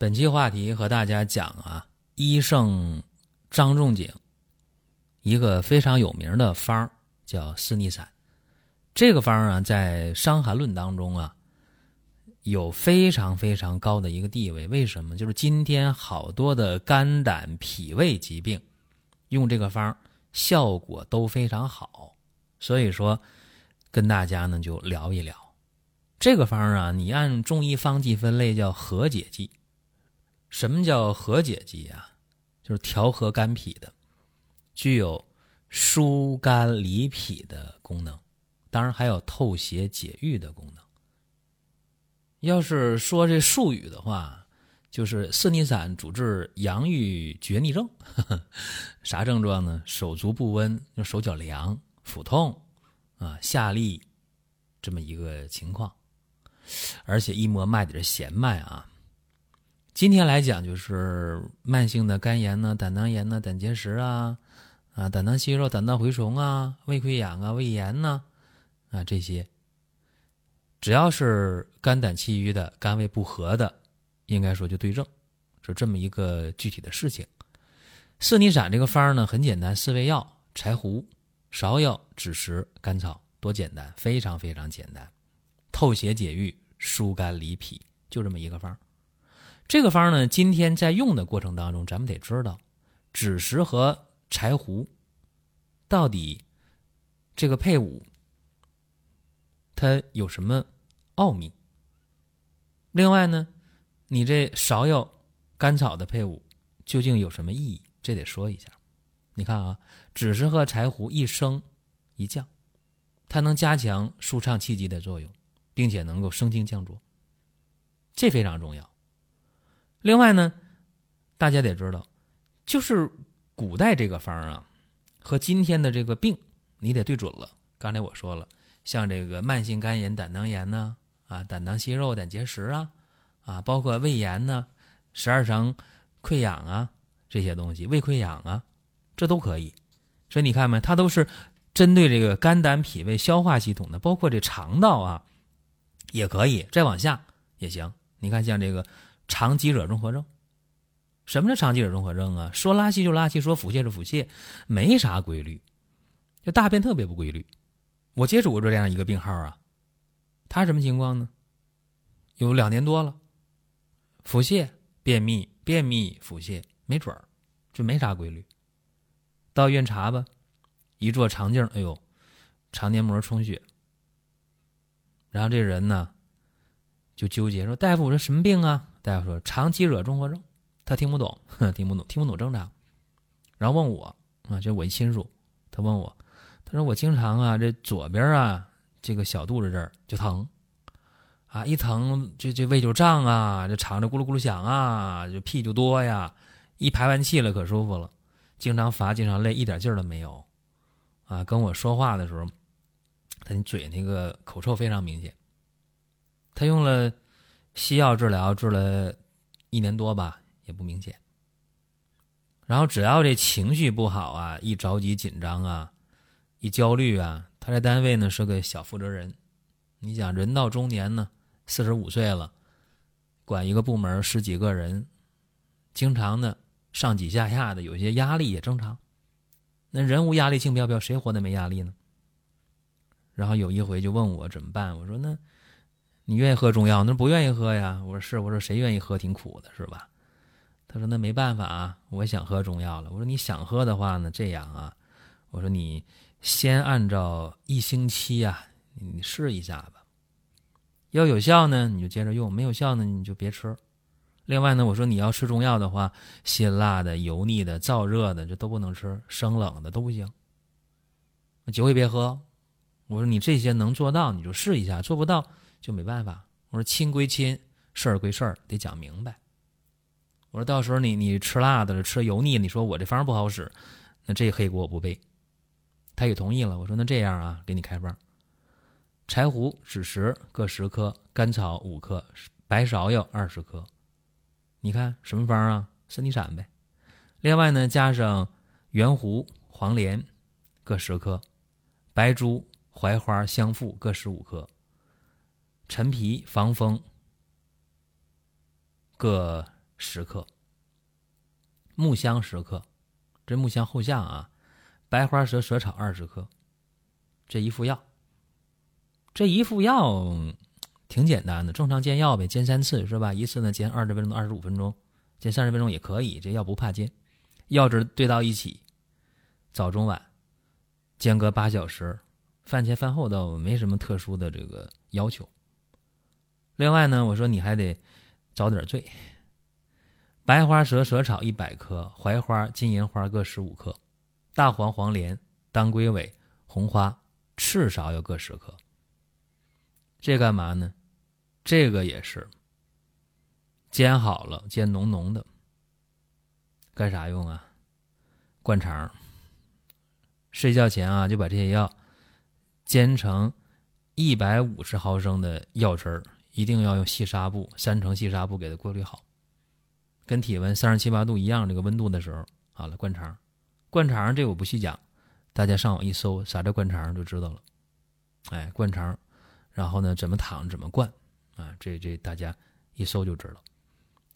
本期话题和大家讲啊，医圣张仲景一个非常有名的方叫四逆散。这个方啊，在《伤寒论》当中啊，有非常非常高的一个地位。为什么？就是今天好多的肝胆脾胃疾病，用这个方效果都非常好。所以说，跟大家呢就聊一聊这个方啊。你按中医方剂分类叫和解剂。什么叫和解剂啊？就是调和肝脾的，具有疏肝理脾的功能，当然还有透邪解郁的功能。要是说这术语的话，就是四逆散主治阳郁厥逆症，啥症状呢？手足不温，就手脚凉、腹痛啊、下痢这么一个情况，而且一摸脉得是弦脉啊。今天来讲，就是慢性的肝炎呢、胆囊炎呢、胆结石啊、啊胆囊息肉、胆道蛔虫啊、胃溃疡啊、胃炎呢，啊这些，只要是肝胆气郁的、肝胃不和的，应该说就对症，是这么一个具体的事情。四逆散这个方呢，很简单，四味药：柴胡、芍药、枳实、甘草，多简单，非常非常简单，透邪解郁、疏肝理脾，就这么一个方。这个方呢，今天在用的过程当中，咱们得知道，枳实和柴胡到底这个配伍它有什么奥秘？另外呢，你这芍药、甘草的配伍究竟有什么意义？这得说一下。你看啊，枳实和柴胡一升一降，它能加强舒畅气机的作用，并且能够生津降浊，这非常重要。另外呢，大家得知道，就是古代这个方啊，和今天的这个病，你得对准了。刚才我说了，像这个慢性肝炎、胆囊炎呢，啊，胆囊息肉、胆结石啊，啊，包括胃炎呢、十二肠溃疡啊这些东西，胃溃疡啊，这都可以。所以你看没，它都是针对这个肝胆脾胃消化系统的，包括这肠道啊，也可以。再往下也行。你看像这个。肠积惹综合症，什么叫肠积惹综合症啊？说拉稀就拉稀，说腹泻就腹泻，没啥规律，就大便特别不规律。我接触过这样一个病号啊，他什么情况呢？有两年多了，腹泻、便秘、便秘、腹泻，没准儿，就没啥规律。到医院查吧，一做肠镜，哎呦，肠黏膜充血。然后这人呢，就纠结说：“大夫，我这什么病啊？”大夫说长期惹综合症，他听不懂，听不懂，听不懂正常。然后问我啊，就我一亲属，他问我，他说我经常啊，这左边啊，这个小肚子这儿就疼，啊，一疼这这胃就胀啊，这肠子咕噜咕噜响啊，就屁就多呀，一排完气了可舒服了，经常乏，经常累，一点劲儿都没有，啊，跟我说话的时候，他你嘴那个口臭非常明显，他用了。西药治疗治了一年多吧，也不明显。然后只要这情绪不好啊，一着急紧张啊，一焦虑啊，他在单位呢是个小负责人。你想人到中年呢，四十五岁了，管一个部门十几个人，经常呢上挤下下的，有些压力也正常。那人无压力轻飘飘，谁活得没压力呢？然后有一回就问我怎么办，我说那。你愿意喝中药？那不愿意喝呀。我说是，我说谁愿意喝？挺苦的，是吧？他说那没办法啊，我想喝中药了。我说你想喝的话呢，这样啊，我说你先按照一星期啊，你试一下吧。要有效呢，你就接着用；没有效呢，你就别吃。另外呢，我说你要吃中药的话，辛辣的、油腻的、燥热的，这都不能吃，生冷的都不行。酒也别喝。我说你这些能做到，你就试一下；做不到。就没办法，我说亲归亲，事儿归事儿，得讲明白。我说到时候你你吃辣的了，吃油腻，你说我这方不好使，那这黑锅我不背。他也同意了。我说那这样啊，给你开方：柴胡、枳实各十克，甘草五克，白芍药二十克。你看什么方啊？身体散呗。另外呢，加上圆胡、黄连各十克，白术、槐花、香附各十五克，陈皮、防风各。十克，木香十克，这木香后下啊，白花蛇蛇草二十克，这一副药，这一副药挺简单的，正常煎药呗，煎三次是吧？一次呢煎二十分钟到二十五分钟，煎三十分钟也可以，这药不怕煎，药汁兑到一起，早中晚间隔八小时，饭前饭后倒没什么特殊的这个要求。另外呢，我说你还得找点罪。白花蛇蛇草一百克，槐花、金银花各十五克，大黄、黄连、当归尾、红花、赤芍药各十克。这干嘛呢？这个也是煎好了，煎浓浓的。干啥用啊？灌肠。睡觉前啊，就把这些药煎成一百五十毫升的药汁儿，一定要用细纱布，三层细纱布给它过滤好。跟体温三十七八度一样，这个温度的时候，好了，灌肠，灌肠这我不细讲，大家上网一搜啥叫灌肠就知道了。哎，灌肠，然后呢，怎么躺怎么灌啊？这这大家一搜就知道。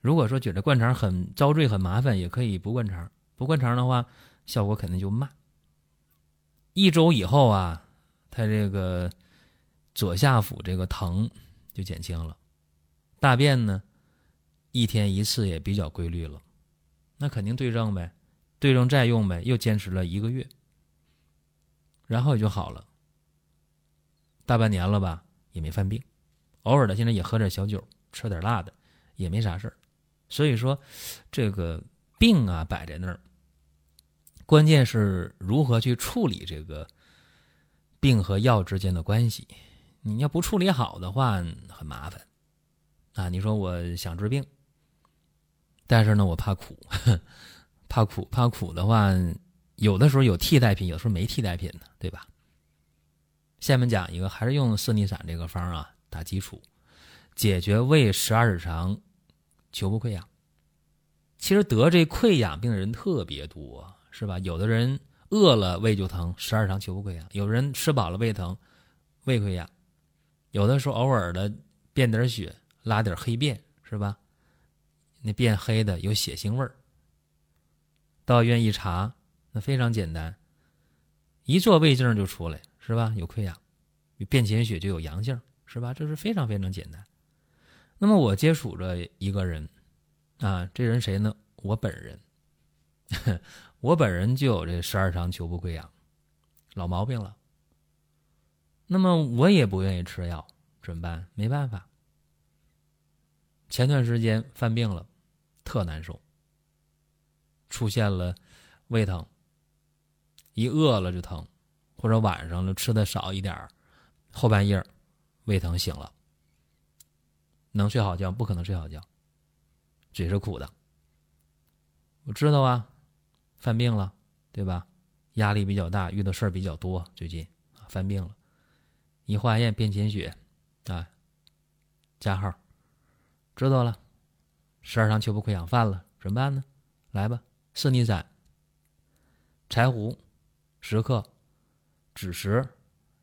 如果说觉得灌肠很遭罪很麻烦，也可以不灌肠。不灌肠的话，效果肯定就慢。一周以后啊，他这个左下腹这个疼就减轻了，大便呢。一天一次也比较规律了，那肯定对症呗，对症再用呗，又坚持了一个月，然后也就好了。大半年了吧，也没犯病，偶尔的现在也喝点小酒，吃点辣的，也没啥事儿。所以说，这个病啊摆在那儿，关键是如何去处理这个病和药之间的关系。你要不处理好的话，很麻烦啊。你说我想治病。但是呢，我怕苦，怕苦，怕苦的话，有的时候有替代品，有时候没替代品呢，对吧？下面讲一个，还是用四逆散这个方啊，打基础，解决胃十二指肠球部溃疡。其实得这溃疡病的人特别多，是吧？有的人饿了胃就疼，十二指肠球部溃疡；有人吃饱了胃疼，胃溃疡；有的时候偶尔的便点血，拉点黑便，是吧？那变黑的有血腥味儿，到医院一查，那非常简单，一做胃镜就出来，是吧？有溃疡，便潜血就有阳性，是吧？这是非常非常简单。那么我接触着一个人，啊，这人谁呢？我本人，我本人就有这十二肠球部溃疡，老毛病了。那么我也不愿意吃药，怎么办？没办法。前段时间犯病了，特难受，出现了胃疼，一饿了就疼，或者晚上了吃的少一点后半夜胃疼醒了，能睡好觉？不可能睡好觉，嘴是苦的。我知道啊，犯病了，对吧？压力比较大，遇到事儿比较多，最近犯病了，一化验便潜血，啊，加号。知道了，十二肠球部溃疡犯了，怎么办呢？来吧，四逆散：柴胡十克，枳实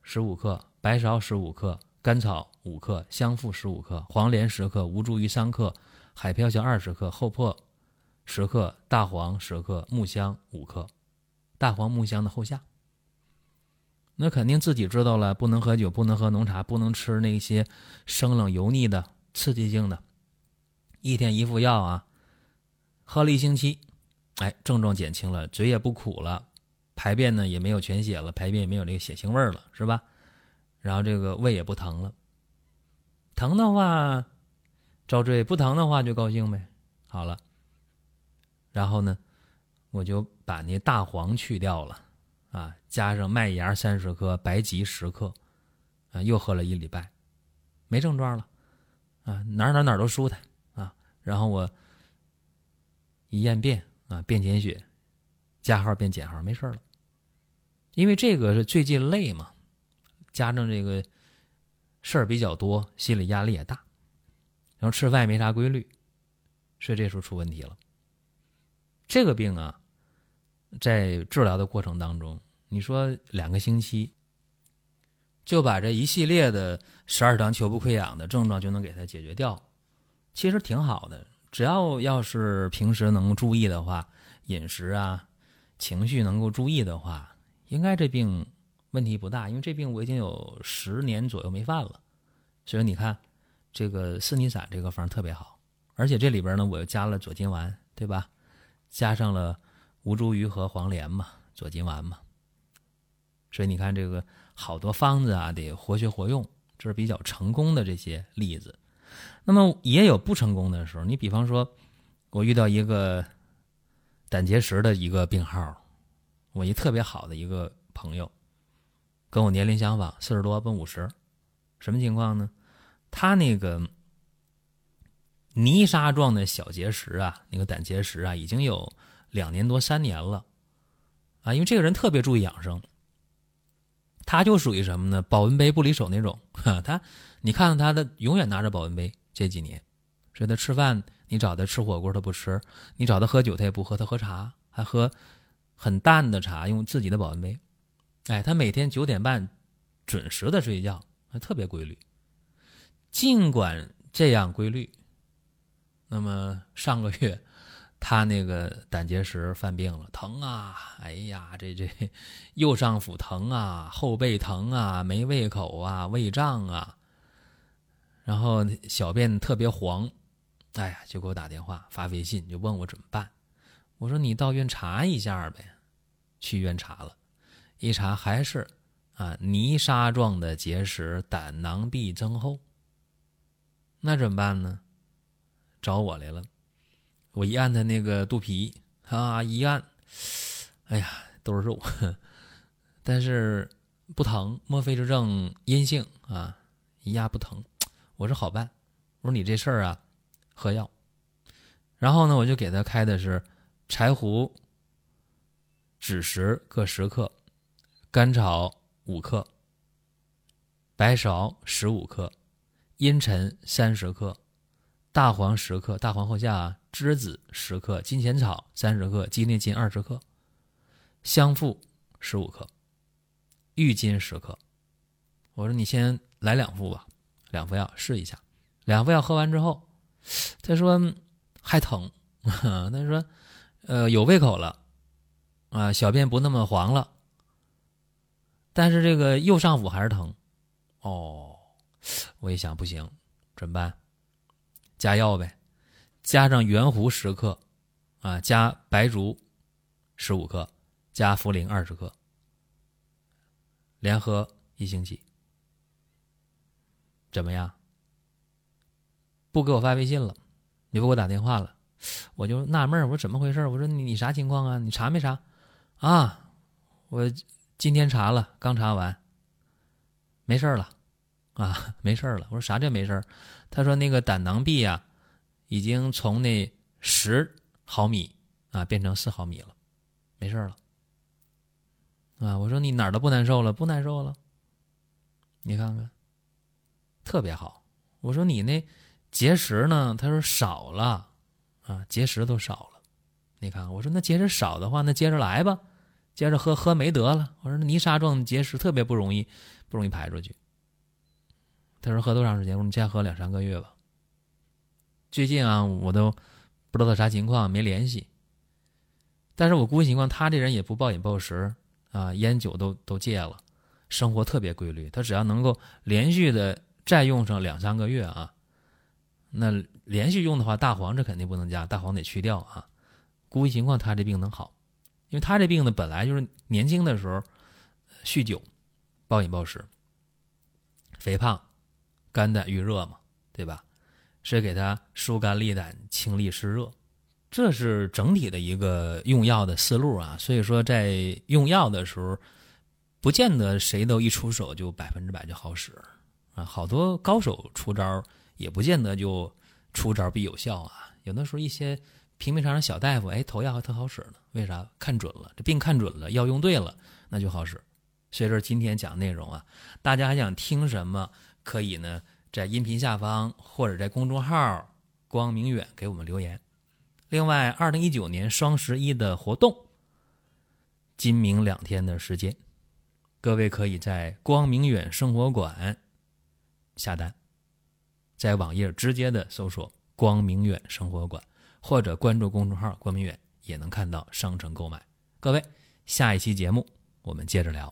十五克，白芍十五克，甘草五克，香附十五克，黄连十克，吴茱萸三克，海飘香二十克，厚朴十克，大黄十克，木香五克。大黄木香的后下。那肯定自己知道了，不能喝酒，不能喝浓茶，不能吃那些生冷油腻的、刺激性的。一天一副药啊，喝了一星期，哎，症状减轻了，嘴也不苦了，排便呢也没有全血了，排便也没有这个血腥味了，是吧？然后这个胃也不疼了，疼的话遭罪，不疼的话就高兴呗。好了，然后呢，我就把那大黄去掉了，啊，加上麦芽三十克，白及十克，啊，又喝了一礼拜，没症状了。啊，哪哪哪都舒坦啊。然后我一验便啊，便减血，加号变减号，没事了。因为这个是最近累嘛，加上这个事儿比较多，心理压力也大，然后吃饭也没啥规律，所以这时候出问题了。这个病啊，在治疗的过程当中，你说两个星期就把这一系列的十二指肠球部溃疡的症状就能给它解决掉，其实挺好的。只要要是平时能注意的话，饮食啊、情绪能够注意的话。应该这病问题不大，因为这病我已经有十年左右没犯了，所以你看，这个四逆散这个方特别好，而且这里边呢我又加了左金丸，对吧？加上了吴茱萸和黄连嘛，左金丸嘛，所以你看这个好多方子啊得活学活用，这是比较成功的这些例子。那么也有不成功的时候，你比方说，我遇到一个胆结石的一个病号。我一特别好的一个朋友，跟我年龄相仿，四十多奔五十，什么情况呢？他那个泥沙状的小结石啊，那个胆结石啊，已经有两年多三年了，啊，因为这个人特别注意养生，他就属于什么呢？保温杯不离手那种，他你看看他的，永远拿着保温杯，这几年，所以他吃饭，你找他吃火锅他不吃，你找他喝酒他也不喝，他喝茶还喝。很淡的茶，用自己的保温杯。哎，他每天九点半准时的睡觉，还特别规律。尽管这样规律，那么上个月他那个胆结石犯病了，疼啊！哎呀，这这右上腹疼啊，后背疼啊，没胃口啊，胃胀啊，然后小便特别黄。哎呀，就给我打电话发微信，就问我怎么办。我说你到院查一下呗，去医院查了，一查还是啊泥沙状的结石，胆囊壁增厚。那怎么办呢？找我来了，我一按他那个肚皮啊，一按，哎呀都是肉，但是不疼，莫非是症阴性啊？一压不疼，我说好办，我说你这事儿啊，喝药，然后呢，我就给他开的是。柴胡、枳实各十克，甘草五克，白芍十五克，茵陈三十克，大黄十克，大黄后下栀子十克，金钱草三十克，鸡内金二十克，香附十五克，郁金十克。我说你先来两副吧，两副药试一下。两副药喝完之后，他说还疼，他说。呃，有胃口了，啊，小便不那么黄了，但是这个右上腹还是疼，哦，我一想不行，怎么办？加药呗，加上圆胡十克，啊，加白术十五克，加茯苓二十克，连喝一星期，怎么样？不给我发微信了，你不给我打电话了。我就纳闷我说怎么回事？我说你你啥情况啊？你查没查？啊，我今天查了，刚查完，没事了，啊，没事了。我说啥叫没事他说那个胆囊壁啊，已经从那十毫米啊变成四毫米了，没事了。啊，我说你哪儿都不难受了？不难受了。你看看，特别好。我说你那结石呢？他说少了。啊，结石都少了，你看，我说那结石少的话，那接着来吧，接着喝喝没得了。我说泥沙状结石特别不容易，不容易排出去。他说喝多长时间？我说你再喝两三个月吧。最近啊，我都不知道他啥情况，没联系。但是我估计情况，他这人也不暴饮暴食啊，烟酒都都戒了，生活特别规律。他只要能够连续的再用上两三个月啊。那连续用的话，大黄这肯定不能加，大黄得去掉啊。估计情况他这病能好，因为他这病呢本来就是年轻的时候酗酒、暴饮暴食、肥胖、肝胆郁热嘛，对吧？是给他疏肝利胆、清利湿热，这是整体的一个用药的思路啊。所以说在用药的时候，不见得谁都一出手就百分之百就好使啊。好多高手出招。也不见得就出招必有效啊。有的时候一些平平常常小大夫，哎，头药还特好使呢。为啥？看准了，这病看准了，药用对了，那就好使。所以说今天讲内容啊，大家还想听什么？可以呢，在音频下方或者在公众号“光明远”给我们留言。另外，二零一九年双十一的活动，今明两天的时间，各位可以在光明远生活馆下单，在网页直接的搜索“光明远生活馆”或者关注公众号“光明远”，也能看到商城购买。各位，下一期节目我们接着聊。